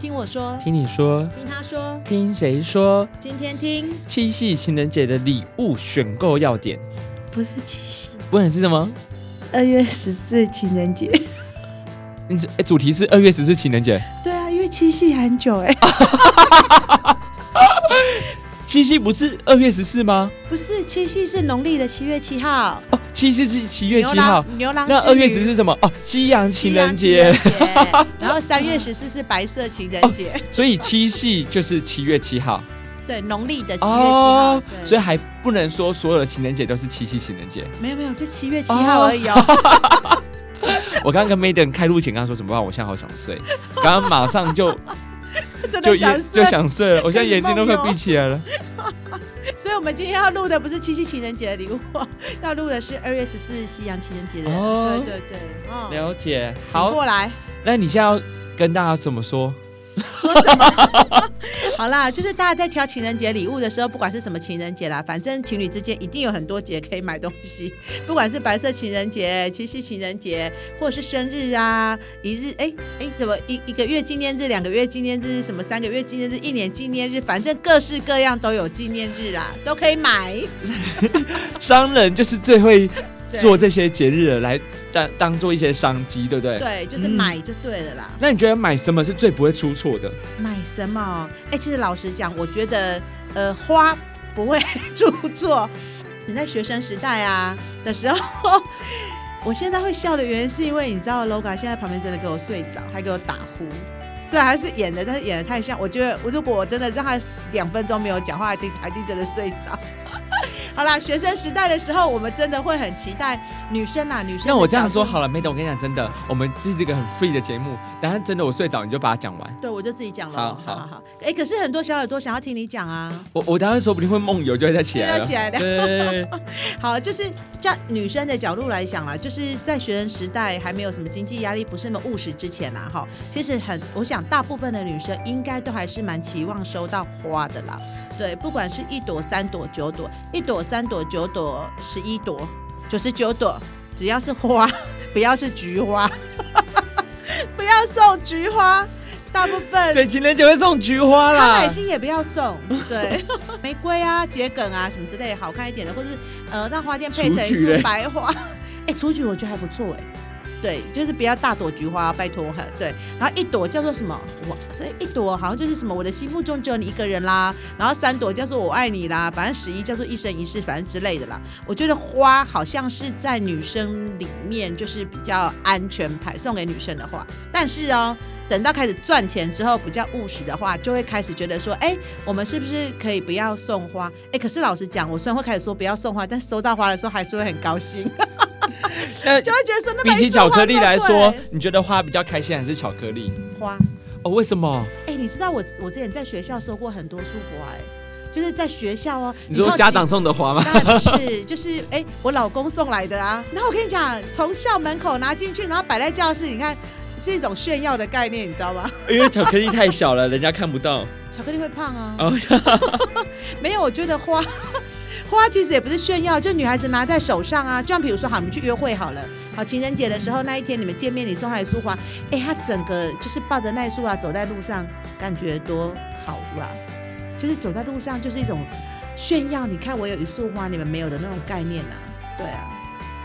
听我说，听你说，听他说，听谁说？今天听七夕情人节的礼物选购要点，不是七夕，不然是什么？二月十四情人节。你这主题是二月十四情人节？对啊，因为七夕很久哎。七夕不是二月十四吗？不是，七夕是农历的七月七号。哦，七夕是七月七号。牛郎。那二月十四是什么？哦，西洋情人节。然后三月十四是白色情人节。所以七夕就是七月七号。对，农历的七月七号。所以还不能说所有的情人节都是七夕情人节。没有没有，就七月七号而已哦。我刚刚跟 Maiden 开录前刚刚说什么话？我现在好想睡。刚刚马上就。就想就想睡了，我现在眼睛都快闭起来了。所以，我们今天要录的不是七夕情人节的礼物，要录的是二月十四日夕阳情人节的。哦，对对对，哦，了解。好，过来。那你现在要跟大家怎么说？说什么？好啦，就是大家在挑情人节礼物的时候，不管是什么情人节啦，反正情侣之间一定有很多节可以买东西。不管是白色情人节、七夕情人节，或者是生日啊、一日哎哎，怎么一一个月纪念日、两个月纪念日、什么三个月纪念日、一年纪念日，反正各式各样都有纪念日啊，都可以买。商人就是最会。做这些节日来当当做一些商机，对不对？对，就是买就对了啦。嗯。那你觉得买什么是最不会出错的？买什么？哎，其实老实讲，我觉得呃花不会出错。你在学生时代啊的时候，我现在会笑的原因是因为你知道，Loga 现在旁边真的给我睡着，还给我打呼。虽然还是演的，但是演的太像。我觉得我如果我真的让他两分钟没有讲话，一定一定真的睡着。好啦，学生时代的时候，我们真的会很期待女生啦，女生。那我这样说好了，没懂。我跟你讲，真的，我们这是一个很 free 的节目。等下真的我睡着，你就把它讲完。对，我就自己讲了。好好好。哎、欸，可是很多小耳朵想要听你讲啊。我我等下说不定会梦游，就会再起来了。起来了。对。好，就是在女生的角度来讲啦，就是在学生时代还没有什么经济压力，不是那么务实之前啦，哈，其实很，我想大部分的女生应该都还是蛮期望收到花的啦。对，不管是一朵、三朵、九朵，一朵、三朵、九朵、十一朵、九十九朵，只要是花，不要是菊花，不要送菊花。大部分所以情人节会送菊花啦，康乃馨也不要送。对，玫瑰啊、桔梗啊什么之类的，好看一点的，或是呃，让花店配成一束白花。哎，雏菊我觉得还不错哎。对，就是不要大朵菊花，拜托哈。对，然后一朵叫做什么？哇，所以一朵好像就是什么，我的心目中只有你一个人啦。然后三朵叫做我爱你啦，反正十一叫做一生一世，反正之类的啦。我觉得花好像是在女生里面就是比较安全牌，送给女生的话。但是哦，等到开始赚钱之后，比较务实的话，就会开始觉得说，哎，我们是不是可以不要送花？哎，可是老实讲，我虽然会开始说不要送花，但是收到花的时候还是会很高兴。那 就会觉得说，那比起巧克力来说，你觉得花比较开心还是巧克力？花哦，为什么？哎、欸，你知道我我之前在学校收过很多束花，哎，就是在学校哦。你说家长送的花吗？当然不是，就是哎、欸，我老公送来的啊。然后我跟你讲，从校门口拿进去，然后摆在教室，你看这种炫耀的概念，你知道吗？因为巧克力太小了，人家看不到。巧克力会胖啊。哦，没有，我觉得花。花其实也不是炫耀，就女孩子拿在手上啊，就像比如说，好，你们去约会好了，好，情人节的时候那一天你们见面，你送她一束花，哎，她整个就是抱着那束啊走在路上，感觉多好啊，就是走在路上就是一种炫耀，你看我有一束花，你们没有的那种概念啊，对啊。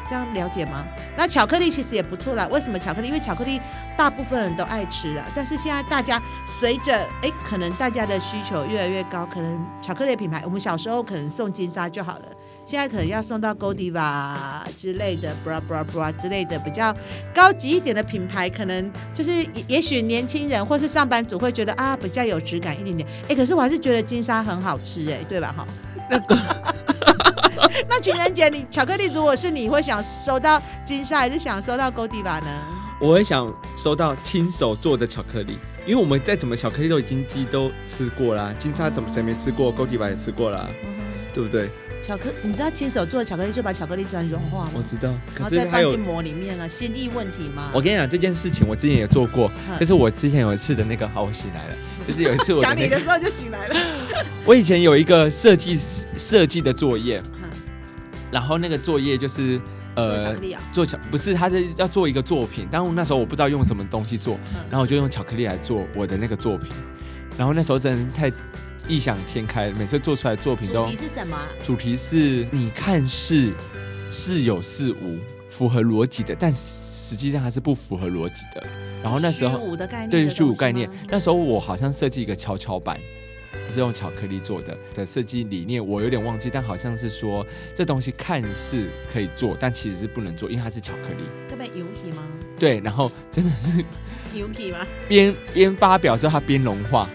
这样了解吗？那巧克力其实也不错啦。为什么巧克力？因为巧克力大部分人都爱吃啊。但是现在大家随着哎，可能大家的需求越来越高，可能巧克力品牌，我们小时候可能送金沙就好了，现在可能要送到 GOLDIVA 之类的，bra bra bra 之类的比较高级一点的品牌，可能就是也也许年轻人或是上班族会觉得啊比较有质感一点点。哎，可是我还是觉得金沙很好吃哎，对吧？哈，那个。那情人节，你巧克力如果是你会想收到金沙，还是想收到 Godiva 呢？我会想收到亲手做的巧克力，因为我们再怎么巧克力都已经鸡都吃过啦，金沙怎么谁没吃过？Godiva 也吃过啦，嗯、对不对？巧克，你知道亲手做的巧克力就把巧克力砖融化吗？我知道，可是然后再放进膜里面啊，心意问题吗？我跟你讲这件事情，我之前也做过，就是我之前有一次的那个，好，我醒来了，就是有一次我讲、那个、你的时候就醒来了。我以前有一个设计设计的作业。然后那个作业就是呃，巧克力啊，做巧不是，他是要做一个作品，但那时候我不知道用什么东西做，嗯、然后我就用巧克力来做我的那个作品，然后那时候真的太异想天开，每次做出来的作品都主题是什么？主题是你看似似有似无，符合逻辑的，但实际上还是不符合逻辑的。然后那时候虚无的概念，对虚无概念，那时候我好像设计一个跷跷板。是用巧克力做的的设计理念，我有点忘记，但好像是说这东西看似可以做，但其实是不能做，因为它是巧克力。特别油气吗？对，然后真的是油气吗？边边发表之后它边融化，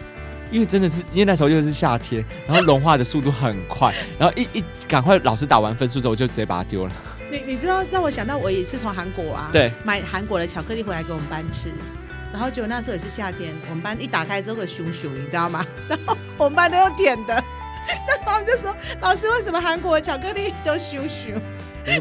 因为真的是因为那时候又是夏天，然后融化的速度很快，然后一一赶快老师打完分数之后，我就直接把它丢了。你你知道让我想到我也是从韩国啊，对，买韩国的巧克力回来给我们班吃。然后结果那时候也是夏天，我们班一打开之后会熊熊，你知道吗？然后我们班都用舔的，然后他们就说：“老师，为什么韩国的巧克力都熊熊？”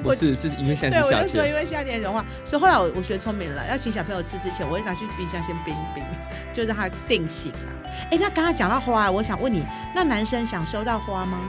不是，是因为夏天。对，我就说因为夏天融化，所以后来我我学聪明了，要请小朋友吃之前，我会拿去冰箱先冰冰，就让它定型了。哎，那刚刚讲到花，我想问你，那男生想收到花吗？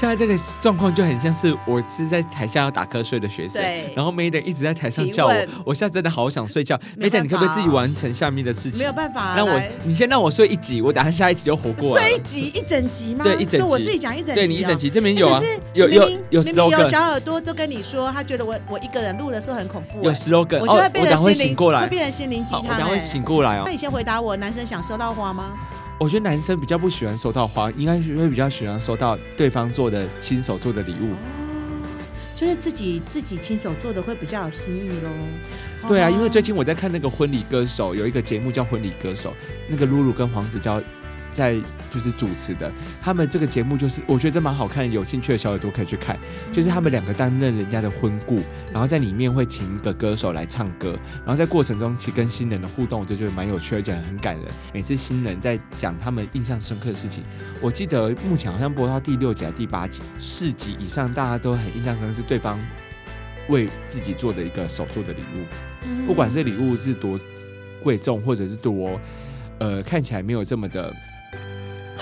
现在这个状况就很像是我是在台下要打瞌睡的学生，然后 Maiden 一直在台上叫我，我现在真的好想睡觉。Maiden，你可不可以自己完成下面的事情？没有办法、啊，那我你先让我睡一集，我等下下一集就活过来。睡一集一整集吗？对，一整集。我自己讲一整集、哦。对你一整集这边有啊，欸、有有有有小耳朵都跟你说，他觉得我我一个人录的时候很恐怖。有 slogan，我就会变成心灵、哦、会醒过来，会变成心灵鸡汤。我等下会醒过来哦。那你先回答我，男生想收到花吗？我觉得男生比较不喜欢收到花，应该是会比较喜欢收到对方做的亲手做的礼物。哦，就是自己自己亲手做的会比较有新意喽。对啊，因为最近我在看那个婚礼歌手，有一个节目叫《婚礼歌手》，那个露露跟黄子佼。在就是主持的，他们这个节目就是我觉得真蛮好看，有兴趣的小耳朵可以去看。就是他们两个担任人家的婚顾，然后在里面会请一个歌手来唱歌，然后在过程中其实跟新人的互动，我就觉得蛮有趣，而且很感人。每次新人在讲他们印象深刻的事情，我记得目前好像播到第六集还是第八集，四集以上大家都很印象深刻，是对方为自己做的一个手做的礼物，不管这礼物是多贵重，或者是多呃看起来没有这么的。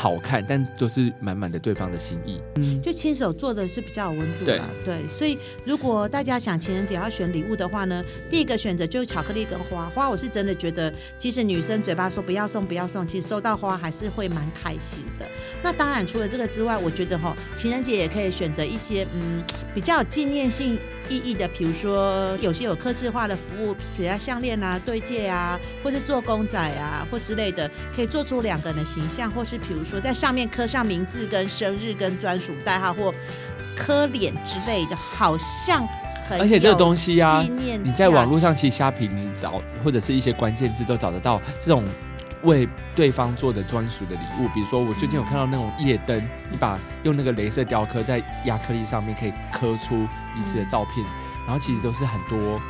好看，但都是满满的对方的心意。嗯，就亲手做的是比较有温度的。对，所以如果大家想情人节要选礼物的话呢，第一个选择就是巧克力跟花。花我是真的觉得，即使女生嘴巴说不要送不要送，其实收到花还是会蛮开心的。那当然除了这个之外，我觉得哈，情人节也可以选择一些嗯比较有纪念性意义的，比如说有些有客制化的服务，比如项链啊、对戒啊，或是做公仔啊或之类的，可以做出两个人的形象，或是比如说在上面刻上名字、跟生日、跟专属代号或刻脸之类的，好像很。而且这个东西啊，你在网络上其实虾皮你找或者是一些关键字都找得到这种。为对方做的专属的礼物，比如说我最近有看到那种夜灯，你把用那个镭射雕刻在亚克力上面，可以刻出彼此的照片，然后其实都是很多，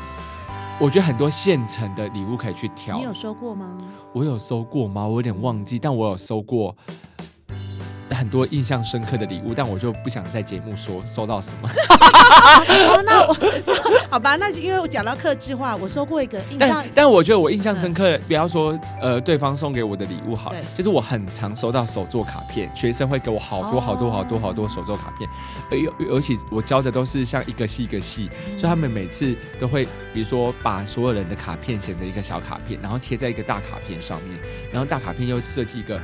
我觉得很多现成的礼物可以去挑。你有收过吗？我有收过吗？我有点忘记，但我有收过。很多印象深刻的礼物，但我就不想在节目说收到什么。哦，那 好吧，那因为我讲到客制化，我收过一个印象，但但我觉得我印象深刻，嗯、不要说呃对方送给我的礼物好，了就是我很常收到手作卡片，学生会给我好多好多好多好多手作卡片，尤、哦、尤其我教的都是像一个系一个系，嗯、所以他们每次都会比如说把所有人的卡片写成一个小卡片，然后贴在一个大卡片上面，然后大卡片又设计一个。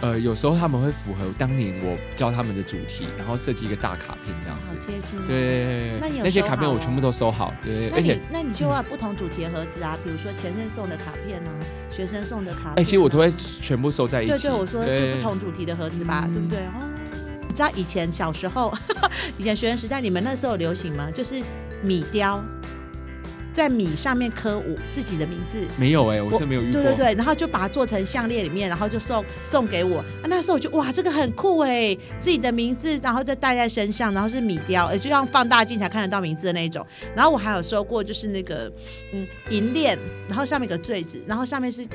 呃，有时候他们会符合当年我教他们的主题，然后设计一个大卡片这样子。贴心。对，那那些卡片我全部都收好。对，而且那你就要不同主题的盒子啊，比如说前任送的卡片啊，学生送的卡片。哎，其实我都会全部收在一起。对对，我说就不同主题的盒子吧，对不对？哦，你知道以前小时候，以前学生时代，你们那时候流行吗？就是米雕。在米上面刻我自己的名字，没有哎、欸，我真没有遇过。对对对，然后就把它做成项链里面，然后就送送给我。啊，那时候我就哇，这个很酷哎、欸，自己的名字，然后再戴在身上，然后是米雕，就像放大镜才看得到名字的那种。然后我还有收过，就是那个嗯银链，然后上面有个坠子，然后上面是。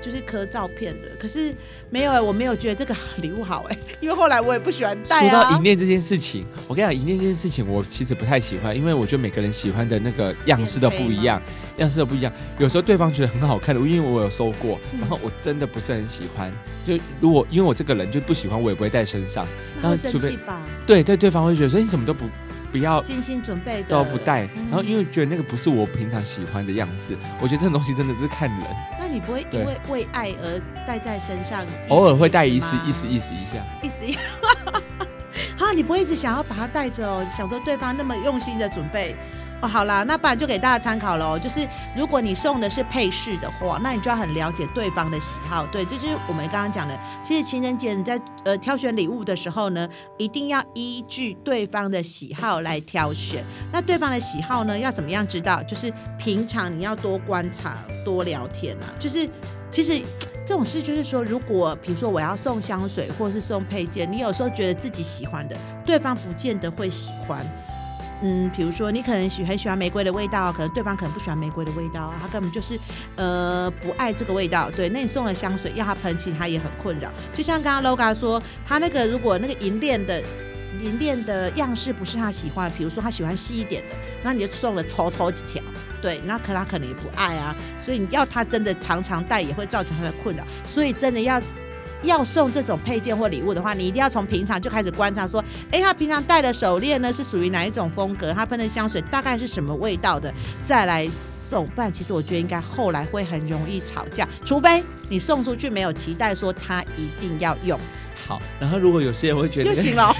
就是刻照片的，可是没有哎、欸，我没有觉得这个礼物好哎、欸，因为后来我也不喜欢戴啊。说到银链这件事情，我跟你讲，银链这件事情我其实不太喜欢，因为我觉得每个人喜欢的那个样式都不一样，样式都不一样。有时候对方觉得很好看的，因为我有收过，然后我真的不是很喜欢。就如果因为我这个人就不喜欢，我也不会带身上。那会生气吧？对对，对方会觉得说你怎么都不不要精心准备都不带，嗯然后因为觉得那个不是我平常喜欢的样子，我觉得这种东西真的是看人，那你不会因为为爱而带在身上？偶尔会带一次，意意思意思一下，意思一下。好，你不会一直想要把它带着哦，想说对方那么用心的准备。哦，好啦，那不然就给大家参考喽。就是如果你送的是配饰的话，那你就要很了解对方的喜好。对，这就是我们刚刚讲的。其实情人节你在呃挑选礼物的时候呢，一定要依据对方的喜好来挑选。那对方的喜好呢，要怎么样知道？就是平常你要多观察、多聊天啊。就是其实 这种事，就是说，如果比如说我要送香水或是送配件，你有时候觉得自己喜欢的，对方不见得会喜欢。嗯，比如说你可能喜很喜欢玫瑰的味道，可能对方可能不喜欢玫瑰的味道，他根本就是呃不爱这个味道。对，那你送了香水要他喷，其实他也很困扰。就像刚刚 Loga 说，他那个如果那个银链的银链的样式不是他喜欢的，比如说他喜欢细一点的，那你就送了丑丑几条，对，那可他可能也不爱啊。所以你要他真的常常戴，也会造成他的困扰。所以真的要。要送这种配件或礼物的话，你一定要从平常就开始观察，说，哎，他平常戴的手链呢是属于哪一种风格？他喷的香水大概是什么味道的？再来送，不然其实我觉得应该后来会很容易吵架，除非你送出去没有期待说他一定要用。好，然后如果有些人会觉得，就行了。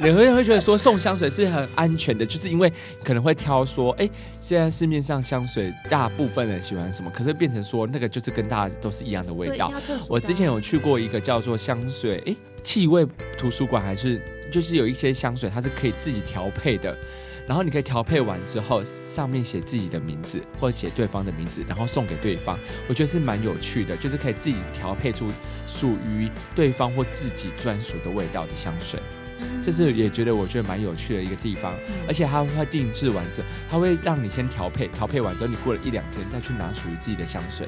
有些人会觉得说送香水是很安全的，就是因为可能会挑说，哎，现在市面上香水大部分人喜欢什么，可是变成说那个就是跟大家都是一样的味道。我之前有去过一个叫做香水，哎，气味图书馆，还是就是有一些香水它是可以自己调配的。然后你可以调配完之后，上面写自己的名字或者写对方的名字，然后送给对方。我觉得是蛮有趣的，就是可以自己调配出属于对方或自己专属的味道的香水。这是也觉得我觉得蛮有趣的一个地方，而且它会定制完之后，它会让你先调配，调配完之后你过了一两天再去拿属于自己的香水。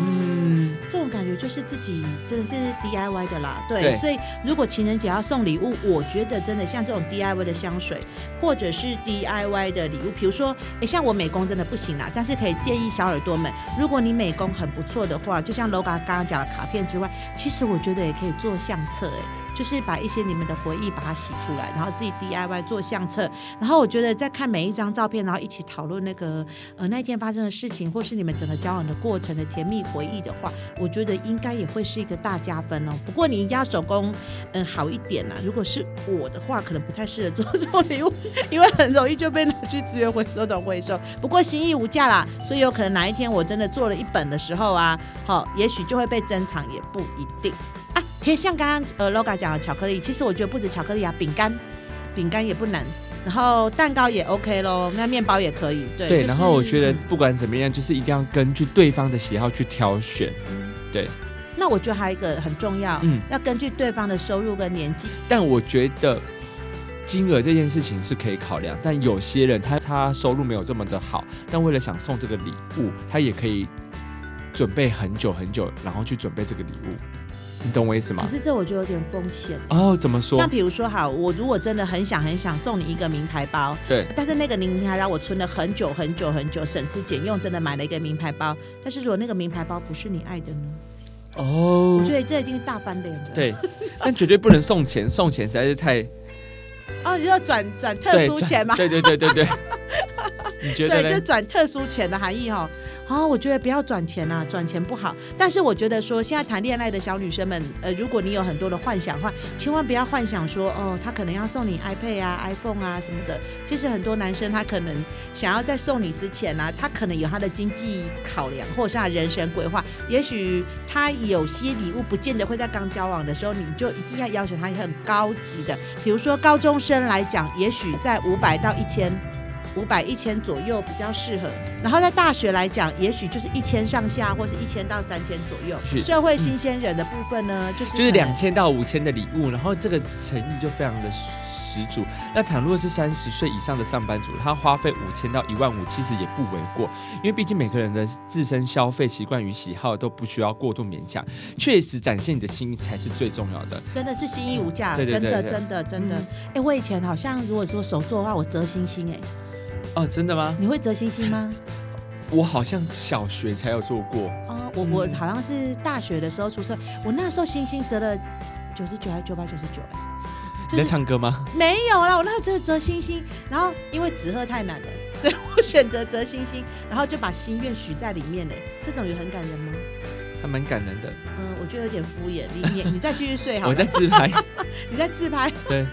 嗯，这种感觉就是自己真的是 DIY 的啦，对，对，所以如果情人节要送礼物，我觉得真的像这种 DIY 的香水，或者是 DIY 的礼物，比如说，哎，像我美工真的不行啦，但是可以建议小耳朵们，如果你美工很不错的话，就像 Loga 刚刚讲的卡片之外，其实我觉得也可以做相册，哎。就是把一些你们的回忆把它洗出来，然后自己 DIY 做相册。然后我觉得在看每一张照片，然后一起讨论那个呃那天发生的事情，或是你们整个交往的过程的甜蜜回忆的话，我觉得应该也会是一个大加分哦。不过你一定要手工嗯好一点啦。如果是我的话，可能不太适合做这种礼物，因为很容易就被拿去资源回收桶回收。不过心意无价啦，所以有可能哪一天我真的做了一本的时候啊，好、哦，也许就会被珍藏，也不一定。像刚刚呃 Loga 讲的巧克力，其实我觉得不止巧克力啊，饼干，饼干也不难，然后蛋糕也 OK 咯，那面包也可以。对，对，就是、然后我觉得不管怎么样，就是一定要根据对方的喜好去挑选。对。那我觉得还有一个很重要，嗯，要根据对方的收入跟年纪。但我觉得金额这件事情是可以考量，但有些人他他收入没有这么的好，但为了想送这个礼物，他也可以准备很久很久，然后去准备这个礼物。你懂我意思吗？可是这我觉得有点风险哦。怎么说？像比如说，好，我如果真的很想很想送你一个名牌包，对，但是那个名牌包我存了很久很久很久，省吃俭用，真的买了一个名牌包。但是如果那个名牌包不是你爱的呢？哦，我觉得这已经是大翻脸了。对，但绝对不能送钱，送钱实在是太……哦，你要转转特殊钱吗？对对对对对。你觉得？对，就转特殊钱的含义哈。啊、我觉得不要转钱啊，转钱不好。但是我觉得说，现在谈恋爱的小女生们，呃，如果你有很多的幻想的话，千万不要幻想说，哦，他可能要送你 iPad 啊、iPhone 啊什么的。其实很多男生他可能想要在送你之前呢、他可能有他的经济考量，或者是他人生规划。也许他有些礼物不见得会在刚交往的时候，你就一定要要求他很高级的。比如说高中生来讲，也许在五百到一千。五百一千左右比较适合，然后在大学来讲，也许就是一千上下，或是一千到三千左右。社会新鲜人的部分呢，嗯、就是就是两千到五千的礼物，然后这个诚意就非常的十足。那倘若是三十岁以上的上班族，他花费五千到一万五，其实也不为过，因为毕竟每个人的自身消费习惯与喜好都不需要过度勉强，确实展现你的心意才是最重要的。真的是心意无价，真的真的真的。哎、嗯欸，我以前好像如果说手作的话，我折星星哎、欸。哦，真的吗？你会折星星吗？我好像小学才有做过。哦，我我好像是大学的时候出生，我那时候星星折了九十九还是九百九十九？你在唱歌吗？没有啦，我那个折折星星，然后因为纸鹤太难了，所以我选择折星星，然后就把心愿许在里面呢。这种也很感人吗？还蛮感人的。嗯，我觉得有点敷衍。你你你再继续睡好。我在自拍。你在自拍。对。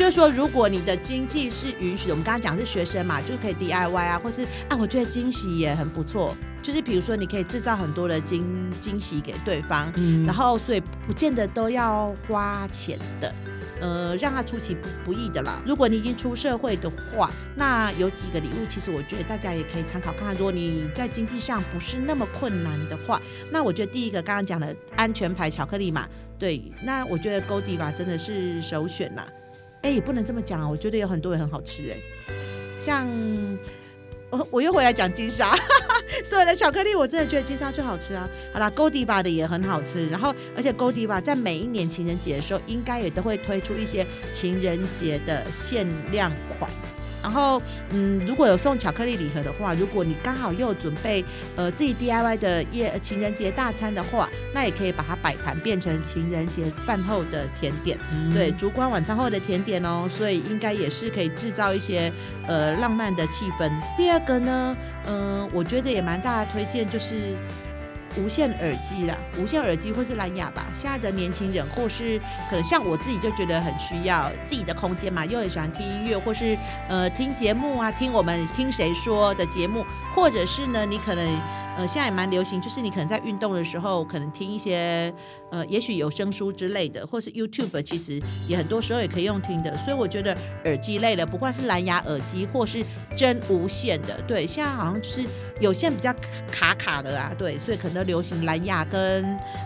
就是说，如果你的经济是允许的，我们刚刚讲是学生嘛，就是可以 DIY 啊，或是啊，我觉得惊喜也很不错。就是比如说，你可以制造很多的惊惊喜给对方，嗯，然后所以不见得都要花钱的，呃，让他出其不不意的啦。如果你已经出社会的话，那有几个礼物，其实我觉得大家也可以参考看看。如果你在经济上不是那么困难的话，那我觉得第一个刚刚讲的安全牌巧克力嘛，对，那我觉得 Godiva 真的是首选啦。哎，也不能这么讲啊！我觉得有很多也很好吃哎，像我我又回来讲金沙，所有的巧克力我真的觉得金沙最好吃啊！好啦，GOLDIVA 的也很好吃，然后而且 GOLDIVA 在每一年情人节的时候，应该也都会推出一些情人节的限量款。然后，嗯，如果有送巧克力礼盒的话，如果你刚好又有准备呃自己 DIY 的夜情人节大餐的话，那也可以把它摆盘变成情人节饭后的甜点，嗯、对，烛光晚餐后的甜点哦，所以应该也是可以制造一些呃浪漫的气氛。第二个呢，嗯、呃，我觉得也蛮大的推荐就是。无线耳机啦，无线耳机或是蓝牙吧。现在的年轻人或是可能像我自己就觉得很需要自己的空间嘛，又很喜欢听音乐或是呃听节目啊，听我们听谁说的节目，或者是呢你可能。呃，现在也蛮流行，就是你可能在运动的时候，可能听一些呃，也许有声书之类的，或是 YouTube，其实也很多时候也可以用听的。所以我觉得耳机类的，不管是蓝牙耳机或是真无线的，对，现在好像就是有线比较卡卡的啊，对，所以可能流行蓝牙跟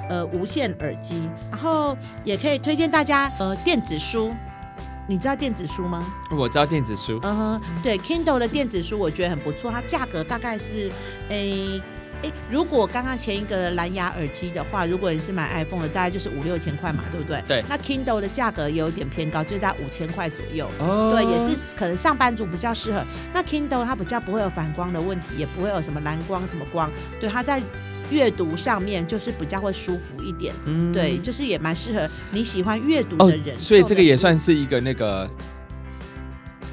呃无线耳机。然后也可以推荐大家呃电子书，你知道电子书吗？我知道电子书，嗯哼，对，Kindle 的电子书我觉得很不错，它价格大概是诶。诶，如果刚刚前一个蓝牙耳机的话，如果你是买 iPhone 的，大概就是五六千块嘛，对不对？对。那 Kindle 的价格有点偏高，就是在五千块左右。哦。对，也是可能上班族比较适合。那 Kindle 它比较不会有反光的问题，也不会有什么蓝光什么光。对，它在阅读上面就是比较会舒服一点。嗯。对，就是也蛮适合你喜欢阅读的人。哦。所以这个也算是一个那个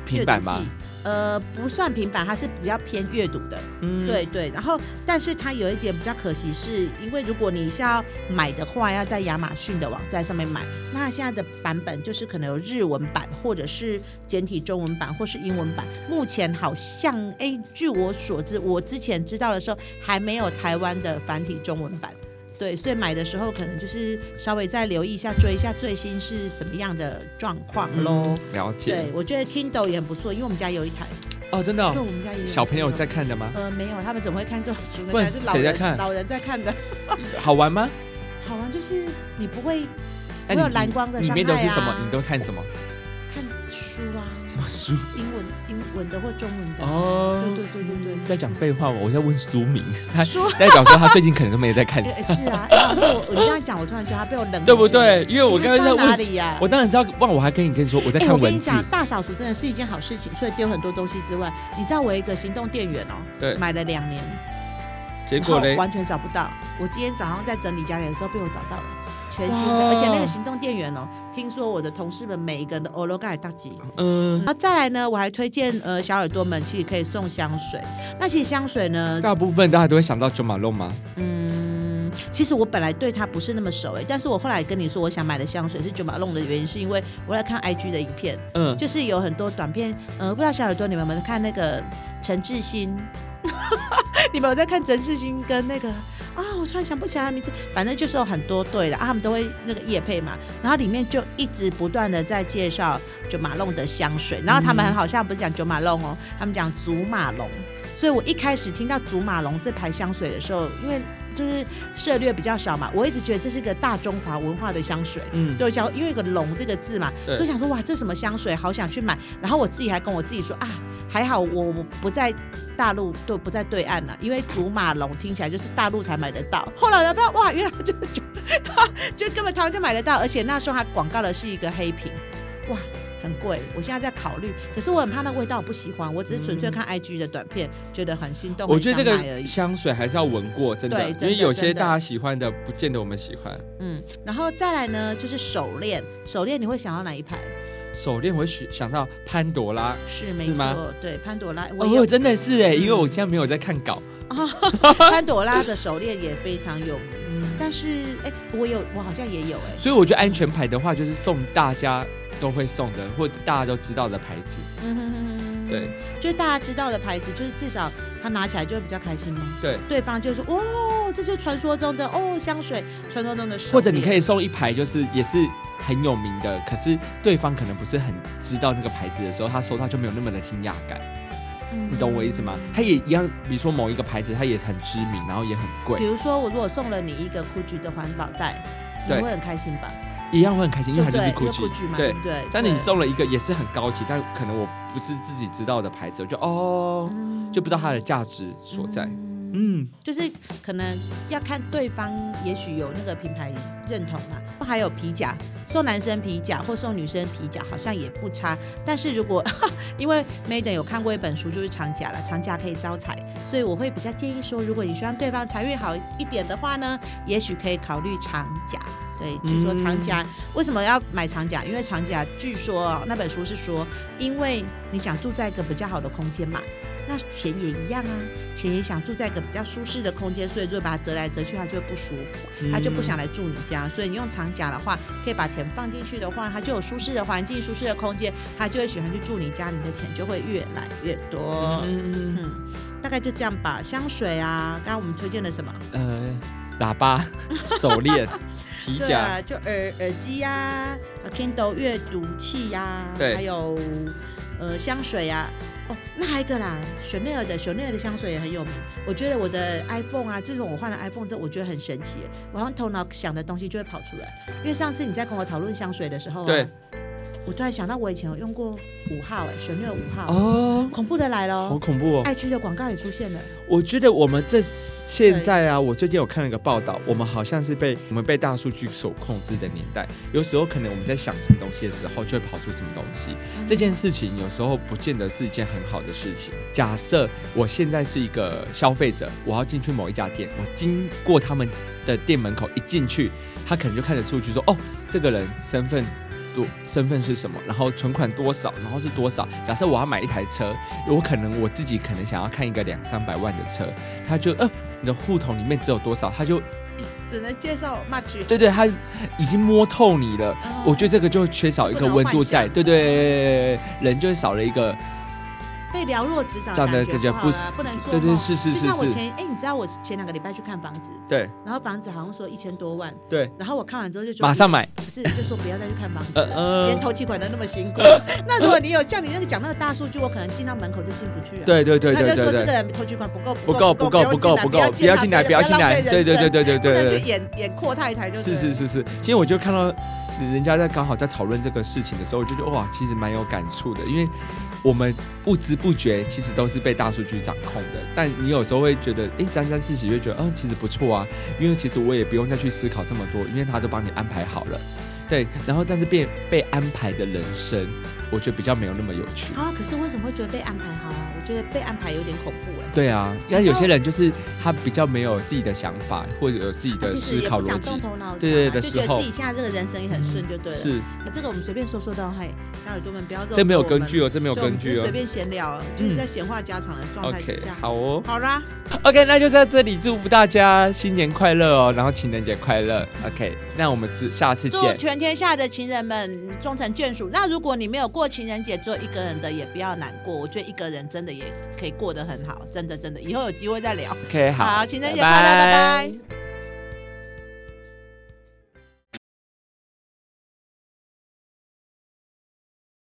平板吧。呃，不算平板，它是比较偏阅读的，嗯，对对。然后，但是它有一点比较可惜，是因为如果你是要买的话，要在亚马逊的网站上面买，那现在的版本就是可能有日文版，或者是简体中文版，或是英文版。目前好像，哎，据我所知，我之前知道的时候，还没有台湾的繁体中文版。对，所以买的时候可能就是稍微再留意一下，追一下最新是什么样的状况喽。嗯，了解。对，我觉得 Kindle 也很不错，因为我们家有一台。哦，真的哦？因为我们家也有小朋友在看的吗？呃，没有，他们怎么会看这种书呢？不是谁在看？老人在看的。好玩吗？好玩，就是你不会没有蓝光的伤害啊。里面都是什么？你都看什么？书啊，什么书？英文、英文的或中文的？哦，对对对对对。在讲废话吗？我 在问书名。他代表说他最近可能都没在看。是啊，我我这样讲，我突然觉得他被我冷。对不对？因为我刚刚在问哪里呀？我当然知道，忘我还跟你跟你说我在看文字。我跟你讲，大扫除真的是一件好事情，除了丢很多东西之外，你知道我一个行动电源哦，对，买了两年，结果呢？完全找不到。我今天早上在整理家里的时候被我找到了。全新的，而且那个行动电源哦，听说我的同事们每一个人都欧罗盖大吉。嗯，然后再来呢，我还推荐呃小耳朵们其实可以送香水。那其实香水呢，大部分大家都会想到九马龙吗？嗯，其实我本来对它不是那么熟诶，但是我后来跟你说我想买的香水是九马龙的原因，是因为我来看 IG 的影片，嗯，就是有很多短片，呃，不知道小耳朵你们有没有看那个陈志新？你们有在看陈志新跟那个？啊、哦，我突然想不起来他名字，反正就是有很多对的啊，他们都会那个夜配嘛，然后里面就一直不断的在介绍九马龙的香水，然后他们很好像不是讲九马龙哦，他们讲祖马龙，所以我一开始听到祖马龙这排香水的时候，因为就是涉略比较少嘛，我一直觉得这是一个大中华文化的香水，嗯，对，叫因为有个龙这个字嘛，所以想说哇，这什么香水，好想去买，然后我自己还跟我自己说啊。还好我不在大陆，对不在对岸了，因为祖马龙听起来就是大陆才买得到。后来呢，发现哇，原来就就 就根本台湾就买得到，而且那时候还广告的是一个黑瓶，哇，很贵。我现在在考虑，可是我很怕那味道我不喜欢，我只是纯粹看 IG 的短片，嗯、觉得很心动。我觉得这个香水还是要闻过，真的，对，真的，因为有些大家喜欢的，不见得我们喜欢。嗯，然后再来呢，就是手链，手链你会想到哪一排？手链我会想到潘朵拉，是，是没错，对，潘朵拉。我哦，真的是哎，因为我现在没有在看稿。潘朵拉的手链也非常有名，嗯、但是哎，我有，我好像也有哎。所以我觉得安全牌的话，就是送大家都会送的，或者大家都知道的牌子。嗯哼哼哼。对，就是大家知道的牌子，就是至少他拿起来就会比较开心嘛。对，对方就说：“哦，这就是传说中的哦香水，传说中的。”或者你可以送一排，就是也是很有名的，可是对方可能不是很知道那个牌子的时候，他收到就没有那么的惊讶感。你懂我意思吗？它也一样，比如说某一个牌子，它也很知名，然后也很贵。比如说，我如果送了你一个 GUCCI 的环保袋，你会很开心吧？一样会很开心，因为它就是 GUCCI 嘛，对？但你送了一个也是很高级，但可能我不是自己知道的牌子，我就哦，就不知道它的价值所在。嗯，嗯就是可能要看对方，也许有那个品牌认同嘛。还有皮夹，送男生皮夹或送女生皮夹好像也不差。但是如果 因为 Madam 有看过一本书，就是长夹了，长夹可以招财，所以我会比较建议说，如果你希望对方财运好一点的话呢，也许可以考虑长夹。对，据说长夹为什么要买长夹？因为长夹据说那本书是说，因为你想住在一个比较好的空间嘛。那钱也一样啊，钱也想住在一个比较舒适的空间，所以如果把它折来折去，它就会不舒服，它就不想来住你家。所以你用长夹的话，可以把钱放进去的话，它就有舒适的环境、舒适的空间，它就会喜欢去住你家，你的钱就会越来越多。嗯嗯，大概就这样吧。香水啊，刚刚我们推荐了什么？呃，喇叭、手链、皮夹，啊、就耳耳机呀、啊、Kindle 阅读器呀、啊，对，还有呃香水啊。那还有一个啦香奈儿的香奈儿的香水也很有名。我觉得我的 iPhone 啊，自从我换了 iPhone 之后，我觉得很神奇。我好像头脑想的东西就会跑出来。因为上次你在跟我讨论香水的时候，对，我突然想到我以前有用过五号哎，Chanel 五号哦，恐怖的来了，好恐怖哦爱居的广告也出现了。我觉得我们这现在啊，我最近有看了一个报道，我们好像是被我们被大数据所控制的年代。有时候可能我们在想什么东西的时候，就会跑出什么东西。这件事情有时候不见得是一件很好的事情。假设我现在是一个消费者，我要进去某一家店，我经过他们的店门口一进去，他可能就看着数据说：“哦，这个人身份。”多身份是什么？然后存款多少？然后是多少？假设我要买一台车，我可能我自己可能想要看一个两三百万的车，他就呃，你的户头里面只有多少？他就只能介绍 much。对对，他已经摸透你了。哦、我觉得这个就缺少一个温度在，对对，人就少了一个。被寥若指掌，的感觉不好了，不能做梦。是是是是。就像我前哎，你知道我前两个礼拜去看房子，对，然后房子好像说一千多万，对，然后我看完之后就觉得马上买，不是就说不要再去看房子，连投期款都那么辛苦。那如果你有叫你那个讲那个大数据，我可能进到门口就进不去了。对对对对对。他就说这个头期款不够不够不够不够不够，不要进来不要进来，对对对对对对。不能去演演阔太太就是。是是是是，其实我就看到人家在刚好在讨论这个事情的时候，我就觉得哇，其实蛮有感触的，因为。我们不知不觉其实都是被大数据掌控的，但你有时候会觉得，哎，沾沾自喜，就觉得，嗯，其实不错啊，因为其实我也不用再去思考这么多，因为他都帮你安排好了。对，然后但是被被安排的人生，我觉得比较没有那么有趣啊。可是为什么会觉得被安排好啊？我觉得被安排有点恐怖哎。对啊，因为有些人就是他比较没有自己的想法，或者有自己的思考逻辑，想动头脑，对对的时候，就觉得自己现在这个人生也很顺，就对了。是，那这个我们随便说说到，嘿，小耳朵们不要这没有根据哦，这没有根据哦，随便闲聊，就是在闲话家常的状态之下。好哦，好啦，OK，那就在这里祝福大家新年快乐哦，然后情人节快乐。OK，那我们下次见。祝全天下的情人们终成眷属。那如果你没有过情人节，做一个人的也不要难过。我觉得一个人真的也可以过得很好，真的真的。以后有机会再聊。OK，好，好，情人节快乐，拜拜。拜拜。